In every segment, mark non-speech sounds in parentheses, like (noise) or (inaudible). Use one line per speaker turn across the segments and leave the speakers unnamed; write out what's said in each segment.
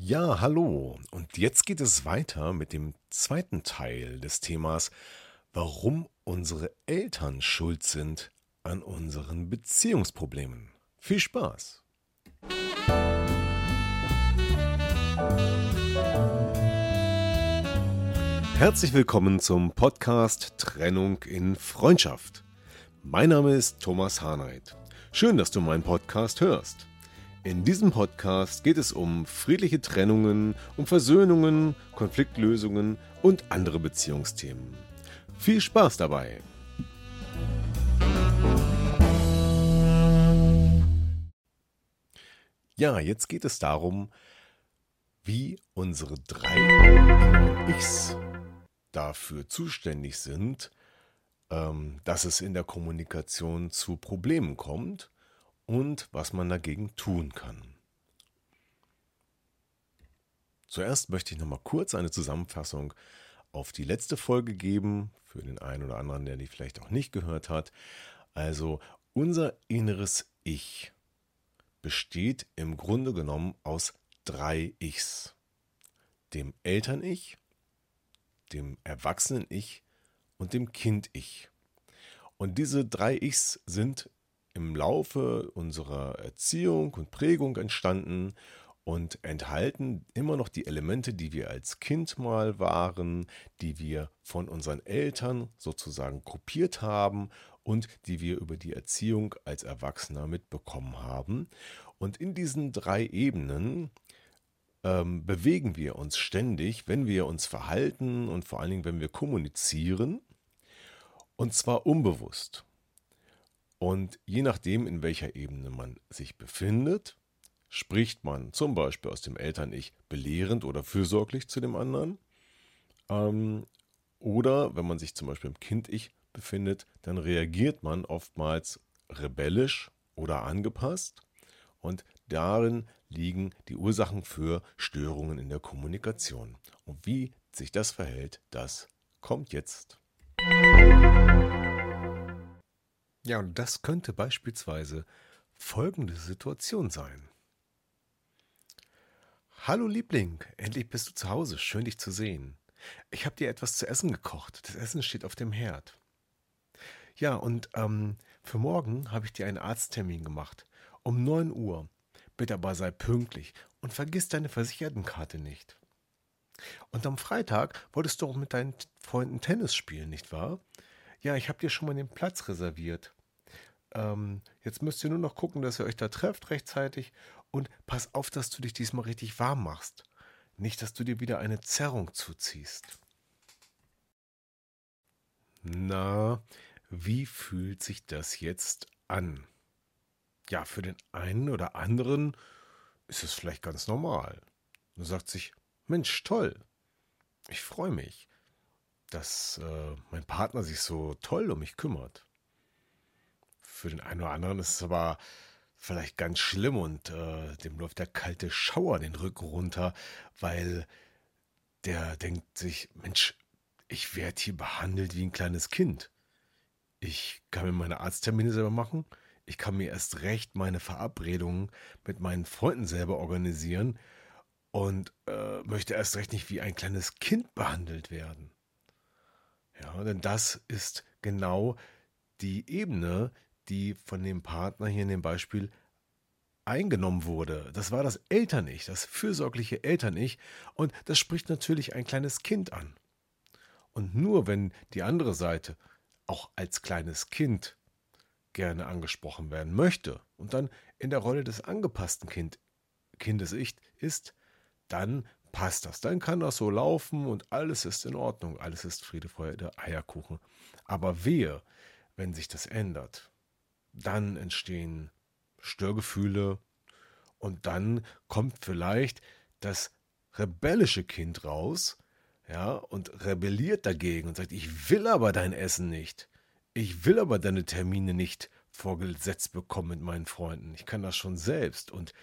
Ja, hallo. Und jetzt geht es weiter mit dem zweiten Teil des Themas, warum unsere Eltern schuld sind an unseren Beziehungsproblemen. Viel Spaß! Herzlich willkommen zum Podcast Trennung in Freundschaft. Mein Name ist Thomas Harnight. Schön, dass du meinen Podcast hörst. In diesem Podcast geht es um friedliche Trennungen, um Versöhnungen, Konfliktlösungen und andere Beziehungsthemen. Viel Spaß dabei! Ja, jetzt geht es darum, wie unsere drei Ichs dafür zuständig sind, ähm, dass es in der Kommunikation zu Problemen kommt und was man dagegen tun kann. Zuerst möchte ich noch mal kurz eine Zusammenfassung auf die letzte Folge geben, für den einen oder anderen, der die vielleicht auch nicht gehört hat. Also unser inneres Ich besteht im Grunde genommen aus drei Ichs. Dem Eltern-Ich, dem Erwachsenen-Ich und dem Kind-Ich. Und diese drei Ichs sind im Laufe unserer Erziehung und Prägung entstanden und enthalten immer noch die Elemente, die wir als Kind mal waren, die wir von unseren Eltern sozusagen kopiert haben und die wir über die Erziehung als Erwachsener mitbekommen haben. Und in diesen drei Ebenen ähm, bewegen wir uns ständig, wenn wir uns verhalten und vor allen Dingen, wenn wir kommunizieren, und zwar unbewusst. Und je nachdem, in welcher Ebene man sich befindet, spricht man zum Beispiel aus dem Eltern-Ich belehrend oder fürsorglich zu dem anderen. Ähm, oder wenn man sich zum Beispiel im Kind-Ich befindet, dann reagiert man oftmals rebellisch oder angepasst. Und darin liegen die Ursachen für Störungen in der Kommunikation. Und wie sich das verhält, das kommt jetzt. Ja, und das könnte beispielsweise folgende Situation sein. Hallo Liebling, endlich bist du zu Hause, schön dich zu sehen. Ich habe dir etwas zu essen gekocht, das Essen steht auf dem Herd. Ja, und ähm, für morgen habe ich dir einen Arzttermin gemacht, um 9 Uhr. Bitte aber sei pünktlich und vergiss deine Versichertenkarte nicht. Und am Freitag wolltest du auch mit deinen Freunden Tennis spielen, nicht wahr? Ja, ich habe dir schon mal den Platz reserviert. Ähm, jetzt müsst ihr nur noch gucken, dass ihr euch da trefft rechtzeitig und pass auf, dass du dich diesmal richtig warm machst. Nicht, dass du dir wieder eine Zerrung zuziehst. Na, wie fühlt sich das jetzt an? Ja, für den einen oder anderen ist es vielleicht ganz normal. Er sagt sich, Mensch, toll. Ich freue mich, dass äh, mein Partner sich so toll um mich kümmert. Für den einen oder anderen ist es aber vielleicht ganz schlimm und äh, dem läuft der kalte Schauer den Rücken runter, weil der denkt sich, Mensch, ich werde hier behandelt wie ein kleines Kind. Ich kann mir meine Arzttermine selber machen. Ich kann mir erst recht meine Verabredungen mit meinen Freunden selber organisieren und äh, möchte erst recht nicht wie ein kleines Kind behandelt werden. Ja, denn das ist genau die Ebene, die von dem Partner hier in dem Beispiel eingenommen wurde. Das war das Eltern-Ich, das fürsorgliche Eltern-Ich. Und das spricht natürlich ein kleines Kind an. Und nur wenn die andere Seite auch als kleines Kind gerne angesprochen werden möchte und dann in der Rolle des angepassten kind, Kindes ist, dann passt das. Dann kann das so laufen und alles ist in Ordnung. Alles ist Friede, Freude, Eierkuchen. Aber wehe, wenn sich das ändert dann entstehen Störgefühle Und dann kommt vielleicht das rebellische Kind raus, ja, und rebelliert dagegen und sagt, ich will aber dein Essen nicht. Ich will aber deine Termine nicht vorgesetzt bekommen mit meinen Freunden. Ich kann das schon selbst. Und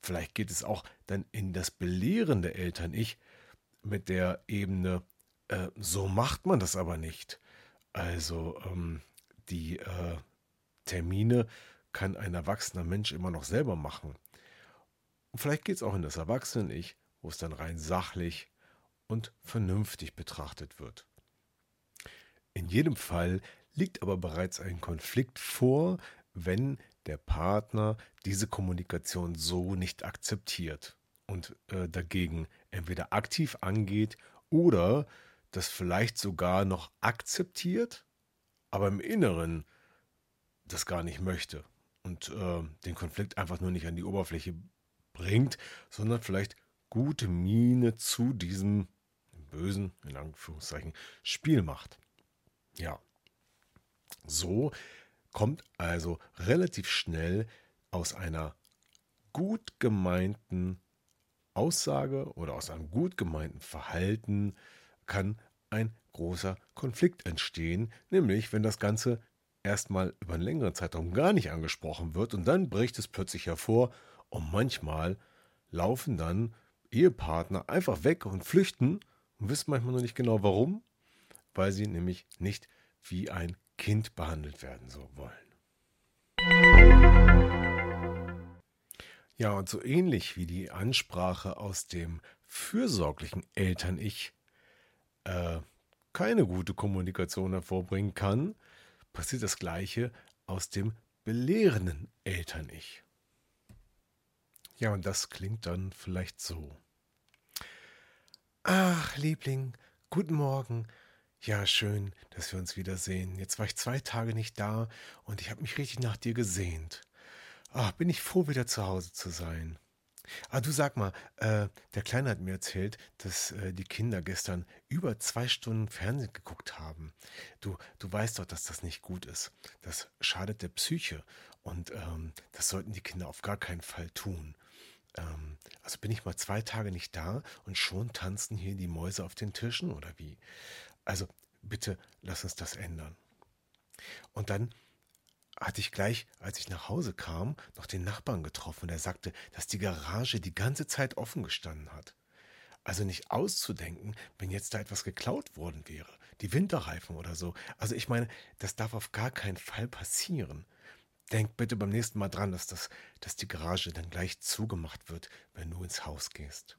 vielleicht geht es auch dann in das belehrende Eltern-Ich mit der Ebene, äh, so macht man das aber nicht. Also ähm, die äh, Termine kann ein erwachsener Mensch immer noch selber machen. Und vielleicht geht es auch in das Erwachsenen-Ich, wo es dann rein sachlich und vernünftig betrachtet wird. In jedem Fall liegt aber bereits ein Konflikt vor, wenn der Partner diese Kommunikation so nicht akzeptiert und äh, dagegen entweder aktiv angeht oder das vielleicht sogar noch akzeptiert, aber im Inneren das gar nicht möchte und äh, den Konflikt einfach nur nicht an die Oberfläche bringt, sondern vielleicht gute Miene zu diesem bösen, in Anführungszeichen, Spiel macht. Ja, so kommt also relativ schnell aus einer gut gemeinten Aussage oder aus einem gut gemeinten Verhalten kann ein großer Konflikt entstehen, nämlich wenn das Ganze erstmal über einen längeren Zeitraum gar nicht angesprochen wird und dann bricht es plötzlich hervor und manchmal laufen dann Ehepartner einfach weg und flüchten und wissen manchmal noch nicht genau warum, weil sie nämlich nicht wie ein Kind behandelt werden so wollen. Ja, und so ähnlich wie die Ansprache aus dem fürsorglichen Eltern-Ich äh, keine gute Kommunikation hervorbringen kann, passiert das Gleiche aus dem belehrenden Eltern-Ich. Ja, und das klingt dann vielleicht so. Ach, Liebling, guten Morgen. Ja, schön, dass wir uns wiedersehen. Jetzt war ich zwei Tage nicht da und ich habe mich richtig nach dir gesehnt. Ach, bin ich froh, wieder zu Hause zu sein. Ah, du sag mal, äh, der Kleine hat mir erzählt, dass äh, die Kinder gestern über zwei Stunden Fernsehen geguckt haben. Du, du weißt doch, dass das nicht gut ist. Das schadet der Psyche und ähm, das sollten die Kinder auf gar keinen Fall tun. Ähm, also bin ich mal zwei Tage nicht da und schon tanzen hier die Mäuse auf den Tischen oder wie? Also bitte lass uns das ändern. Und dann hatte ich gleich, als ich nach Hause kam, noch den Nachbarn getroffen, der sagte, dass die Garage die ganze Zeit offen gestanden hat. Also nicht auszudenken, wenn jetzt da etwas geklaut worden wäre, die Winterreifen oder so. Also ich meine, das darf auf gar keinen Fall passieren. Denk bitte beim nächsten Mal dran, dass, das, dass die Garage dann gleich zugemacht wird, wenn du ins Haus gehst.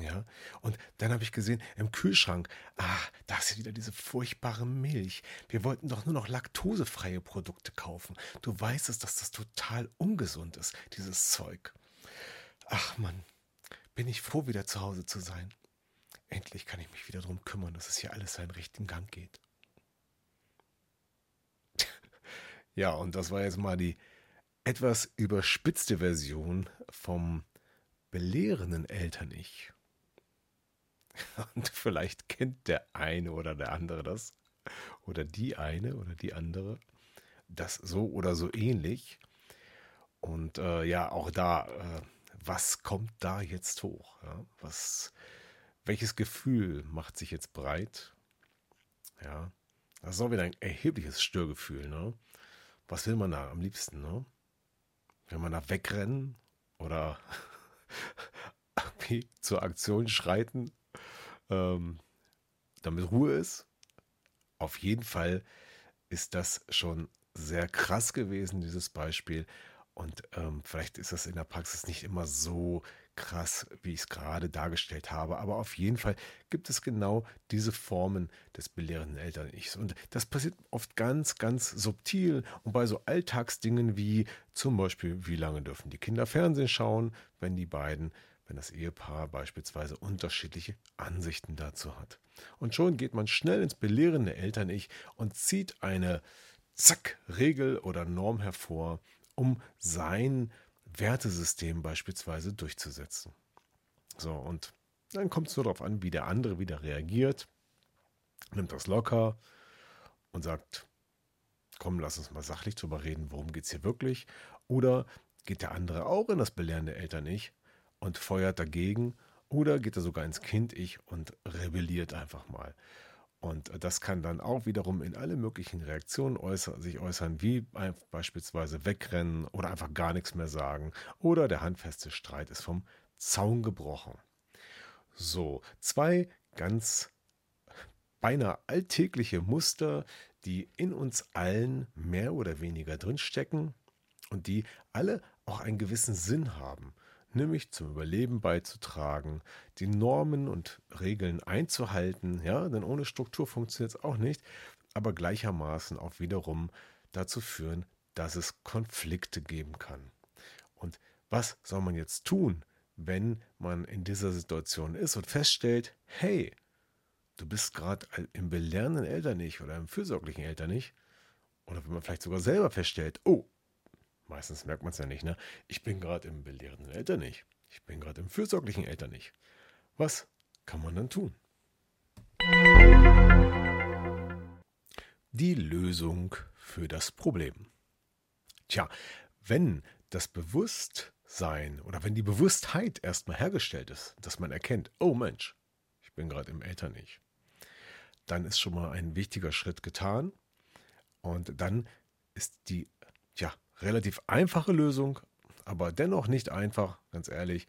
Ja, und dann habe ich gesehen, im Kühlschrank, ah, da ist wieder diese furchtbare Milch. Wir wollten doch nur noch laktosefreie Produkte kaufen. Du weißt es, dass das total ungesund ist, dieses Zeug. Ach Mann, bin ich froh, wieder zu Hause zu sein. Endlich kann ich mich wieder darum kümmern, dass es hier alles seinen richtigen Gang geht. (laughs) ja, und das war jetzt mal die etwas überspitzte Version vom belehrenden Eltern-Ich. (laughs) Und vielleicht kennt der eine oder der andere das. Oder die eine oder die andere. Das so oder so ähnlich. Und äh, ja, auch da, äh, was kommt da jetzt hoch? Ja? Was, welches Gefühl macht sich jetzt breit? Ja, das ist auch wieder ein erhebliches Störgefühl. Ne? Was will man da am liebsten? Ne? Will man da wegrennen oder (laughs) zur Aktion schreiten? Ähm, damit Ruhe ist. Auf jeden Fall ist das schon sehr krass gewesen, dieses Beispiel. Und ähm, vielleicht ist das in der Praxis nicht immer so krass, wie ich es gerade dargestellt habe. Aber auf jeden Fall gibt es genau diese Formen des belehrenden Eltern-Ichs. Und das passiert oft ganz, ganz subtil und bei so Alltagsdingen wie zum Beispiel, wie lange dürfen die Kinder Fernsehen schauen, wenn die beiden wenn das Ehepaar beispielsweise unterschiedliche Ansichten dazu hat. Und schon geht man schnell ins belehrende Eltern-Ich und zieht eine Zack Regel oder Norm hervor, um sein Wertesystem beispielsweise durchzusetzen. So, und dann kommt es nur darauf an, wie der andere wieder reagiert, nimmt das locker und sagt, komm, lass uns mal sachlich drüber reden, worum geht es hier wirklich? Oder geht der andere auch in das belehrende Eltern-Ich und feuert dagegen oder geht er sogar ins Kind-Ich und rebelliert einfach mal. Und das kann dann auch wiederum in alle möglichen Reaktionen äußern, sich äußern, wie beispielsweise wegrennen oder einfach gar nichts mehr sagen oder der handfeste Streit ist vom Zaun gebrochen. So, zwei ganz beinahe alltägliche Muster, die in uns allen mehr oder weniger drinstecken und die alle auch einen gewissen Sinn haben nämlich zum Überleben beizutragen, die Normen und Regeln einzuhalten, ja, denn ohne Struktur funktioniert es auch nicht, aber gleichermaßen auch wiederum dazu führen, dass es Konflikte geben kann. Und was soll man jetzt tun, wenn man in dieser Situation ist und feststellt, hey, du bist gerade im belehrenden Eltern nicht oder im fürsorglichen Eltern nicht, oder wenn man vielleicht sogar selber feststellt, oh, Meistens merkt man es ja nicht, ne? Ich bin gerade im belehrenden Eltern nicht. Ich bin gerade im fürsorglichen Eltern nicht. Was kann man dann tun? Die Lösung für das Problem. Tja, wenn das Bewusstsein oder wenn die Bewusstheit erstmal hergestellt ist, dass man erkennt, oh Mensch, ich bin gerade im Eltern nicht, dann ist schon mal ein wichtiger Schritt getan. Und dann ist die ja, relativ einfache Lösung, aber dennoch nicht einfach, ganz ehrlich,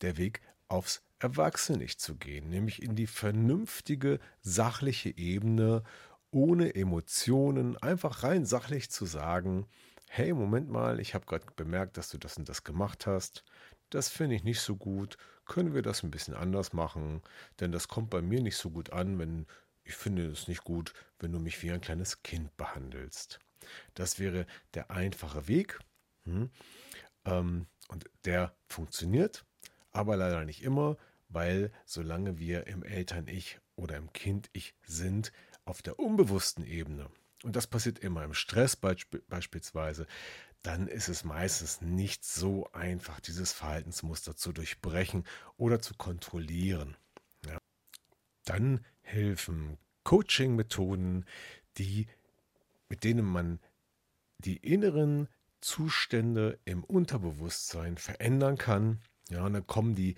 der Weg aufs Erwachsene zu gehen, nämlich in die vernünftige, sachliche Ebene, ohne Emotionen, einfach rein sachlich zu sagen, hey, Moment mal, ich habe gerade bemerkt, dass du das und das gemacht hast. Das finde ich nicht so gut. Können wir das ein bisschen anders machen? Denn das kommt bei mir nicht so gut an, wenn ich finde es nicht gut, wenn du mich wie ein kleines Kind behandelst. Das wäre der einfache Weg. Hm. Ähm, und der funktioniert, aber leider nicht immer, weil solange wir im Eltern-Ich oder im Kind-Ich sind, auf der unbewussten Ebene, und das passiert immer im Stress beisp beispielsweise, dann ist es meistens nicht so einfach, dieses Verhaltensmuster zu durchbrechen oder zu kontrollieren. Ja. Dann helfen Coaching-Methoden, die mit denen man die inneren Zustände im Unterbewusstsein verändern kann. Ja, und dann kommen die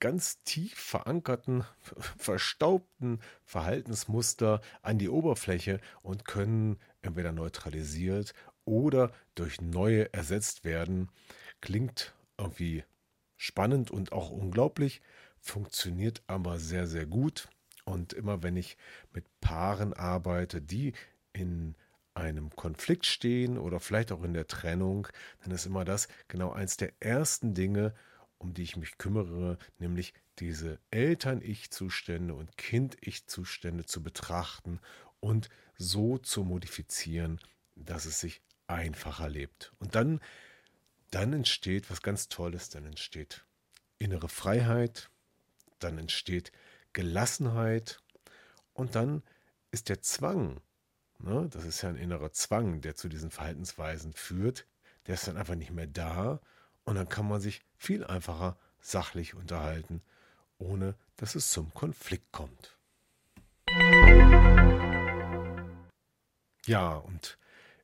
ganz tief verankerten, (laughs) verstaubten Verhaltensmuster an die Oberfläche und können entweder neutralisiert oder durch neue ersetzt werden. Klingt irgendwie spannend und auch unglaublich, funktioniert aber sehr, sehr gut. Und immer wenn ich mit Paaren arbeite, die in einem Konflikt stehen oder vielleicht auch in der Trennung, dann ist immer das genau eins der ersten Dinge, um die ich mich kümmere, nämlich diese Eltern-Ich-Zustände und Kind-Ich-Zustände zu betrachten und so zu modifizieren, dass es sich einfacher lebt. Und dann, dann entsteht was ganz Tolles, dann entsteht innere Freiheit, dann entsteht Gelassenheit und dann ist der Zwang, Ne? Das ist ja ein innerer Zwang, der zu diesen Verhaltensweisen führt. Der ist dann einfach nicht mehr da und dann kann man sich viel einfacher sachlich unterhalten, ohne dass es zum Konflikt kommt. Ja, und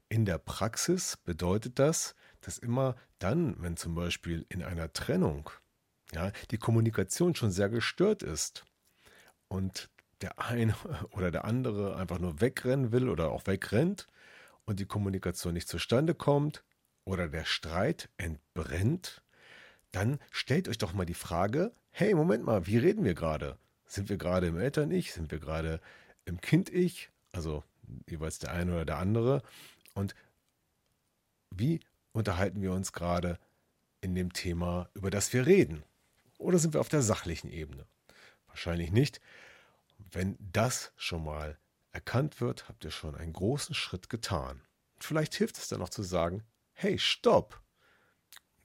in der Praxis bedeutet das, dass immer dann, wenn zum Beispiel in einer Trennung ja, die Kommunikation schon sehr gestört ist und der eine oder der andere einfach nur wegrennen will oder auch wegrennt und die Kommunikation nicht zustande kommt oder der Streit entbrennt, dann stellt euch doch mal die Frage, hey, Moment mal, wie reden wir gerade? Sind wir gerade im Eltern-Ich? Sind wir gerade im Kind-Ich? Also jeweils der eine oder der andere. Und wie unterhalten wir uns gerade in dem Thema, über das wir reden? Oder sind wir auf der sachlichen Ebene? Wahrscheinlich nicht. Wenn das schon mal erkannt wird, habt ihr schon einen großen Schritt getan. Vielleicht hilft es dann noch zu sagen, hey, stopp!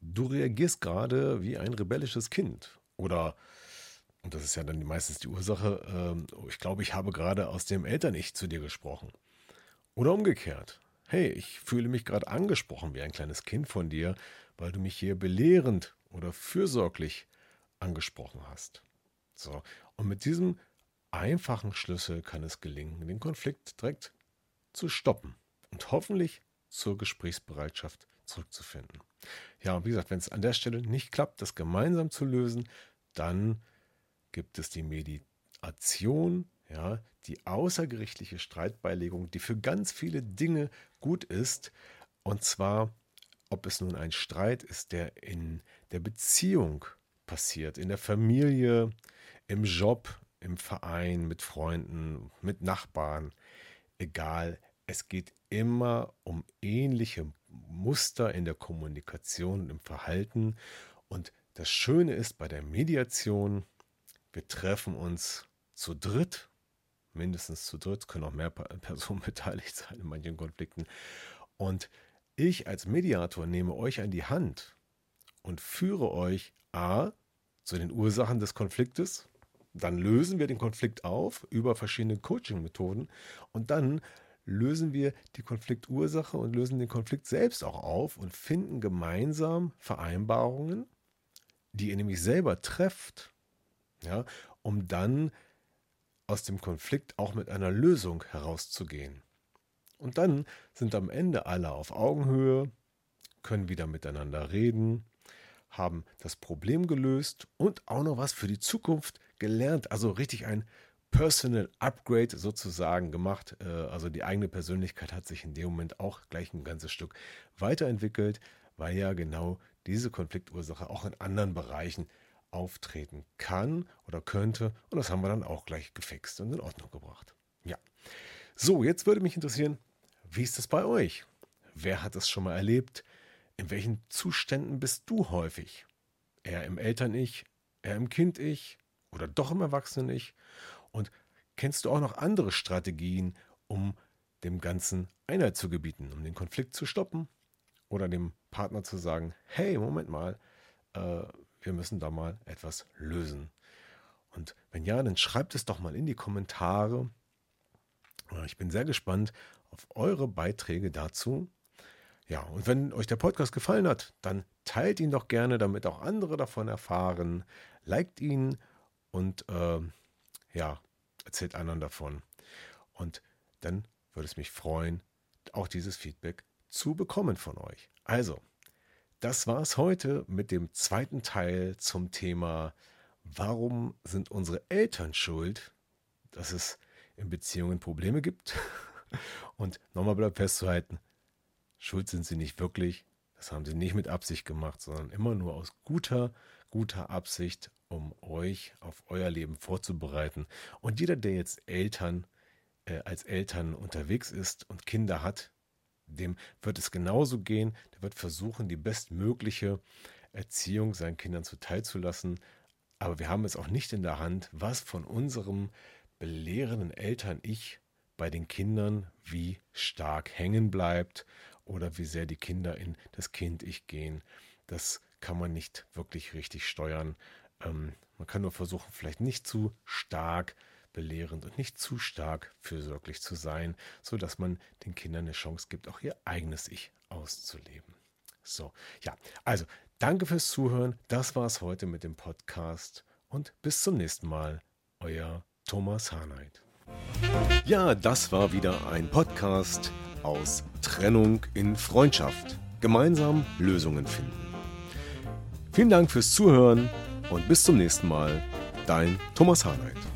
Du reagierst gerade wie ein rebellisches Kind. Oder, und das ist ja dann meistens die Ursache, äh, ich glaube, ich habe gerade aus dem Eltern-Ich zu dir gesprochen. Oder umgekehrt. Hey, ich fühle mich gerade angesprochen wie ein kleines Kind von dir, weil du mich hier belehrend oder fürsorglich angesprochen hast. So, und mit diesem einfachen Schlüssel kann es gelingen, den Konflikt direkt zu stoppen und hoffentlich zur Gesprächsbereitschaft zurückzufinden. Ja, und wie gesagt, wenn es an der Stelle nicht klappt, das gemeinsam zu lösen, dann gibt es die Mediation, ja, die außergerichtliche Streitbeilegung, die für ganz viele Dinge gut ist. Und zwar, ob es nun ein Streit ist, der in der Beziehung passiert, in der Familie, im Job, im Verein, mit Freunden, mit Nachbarn, egal. Es geht immer um ähnliche Muster in der Kommunikation und im Verhalten. Und das Schöne ist bei der Mediation, wir treffen uns zu dritt, mindestens zu dritt, können auch mehr (laughs) Personen beteiligt sein in manchen Konflikten. Und ich als Mediator nehme euch an die Hand und führe euch A zu den Ursachen des Konfliktes. Dann lösen wir den Konflikt auf über verschiedene Coaching-Methoden und dann lösen wir die Konfliktursache und lösen den Konflikt selbst auch auf und finden gemeinsam Vereinbarungen, die ihr nämlich selber trefft, ja, um dann aus dem Konflikt auch mit einer Lösung herauszugehen. Und dann sind am Ende alle auf Augenhöhe, können wieder miteinander reden, haben das Problem gelöst und auch noch was für die Zukunft gelernt. Also richtig ein Personal Upgrade sozusagen gemacht. Äh, also die eigene Persönlichkeit hat sich in dem Moment auch gleich ein ganzes Stück weiterentwickelt, weil ja genau diese Konfliktursache auch in anderen Bereichen auftreten kann oder könnte. Und das haben wir dann auch gleich gefixt und in Ordnung gebracht. Ja. So, jetzt würde mich interessieren, wie ist es bei euch? Wer hat es schon mal erlebt? In welchen Zuständen bist du häufig? Eher im Eltern-Ich, eher im Kind-Ich oder doch im Erwachsenen-Ich? Und kennst du auch noch andere Strategien, um dem Ganzen Einheit zu gebieten, um den Konflikt zu stoppen? Oder dem Partner zu sagen, hey, Moment mal, äh, wir müssen da mal etwas lösen. Und wenn ja, dann schreibt es doch mal in die Kommentare. Ich bin sehr gespannt auf eure Beiträge dazu. Ja, und wenn euch der Podcast gefallen hat, dann teilt ihn doch gerne, damit auch andere davon erfahren. Liked ihn und äh, ja, erzählt anderen davon. Und dann würde es mich freuen, auch dieses Feedback zu bekommen von euch. Also, das war es heute mit dem zweiten Teil zum Thema, warum sind unsere Eltern schuld, dass es in Beziehungen Probleme gibt. (laughs) Und nochmal bleibt festzuhalten, schuld sind sie nicht wirklich. Das haben sie nicht mit Absicht gemacht, sondern immer nur aus guter, guter Absicht, um euch auf euer Leben vorzubereiten. Und jeder, der jetzt Eltern, äh, als Eltern unterwegs ist und Kinder hat, dem wird es genauso gehen. Der wird versuchen, die bestmögliche Erziehung seinen Kindern zuteil zu lassen. Aber wir haben es auch nicht in der Hand, was von unserem belehrenden Eltern-Ich bei den Kindern wie stark hängen bleibt oder wie sehr die Kinder in das Kind-Ich gehen. Das kann man nicht wirklich richtig steuern. Ähm, man kann nur versuchen, vielleicht nicht zu stark belehrend und nicht zu stark fürsorglich zu sein, sodass man den Kindern eine Chance gibt, auch ihr eigenes Ich auszuleben. So, ja, also danke fürs Zuhören. Das war es heute mit dem Podcast und bis zum nächsten Mal. Euer Thomas Harnight. Ja, das war wieder ein Podcast aus Trennung in Freundschaft. Gemeinsam Lösungen finden. Vielen Dank fürs Zuhören und bis zum nächsten Mal. Dein Thomas Harnight.